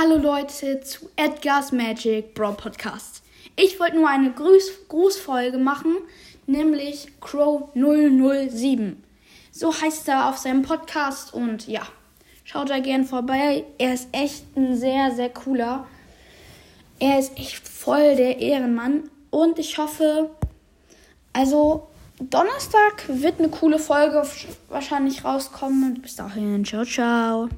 Hallo Leute zu Edgar's Magic Brawl Podcast. Ich wollte nur eine Gruß Grußfolge machen, nämlich Crow 007. So heißt er auf seinem Podcast und ja, schaut da gern vorbei. Er ist echt ein sehr, sehr cooler. Er ist echt voll der Ehrenmann und ich hoffe, also Donnerstag wird eine coole Folge wahrscheinlich rauskommen und bis dahin, ciao, ciao.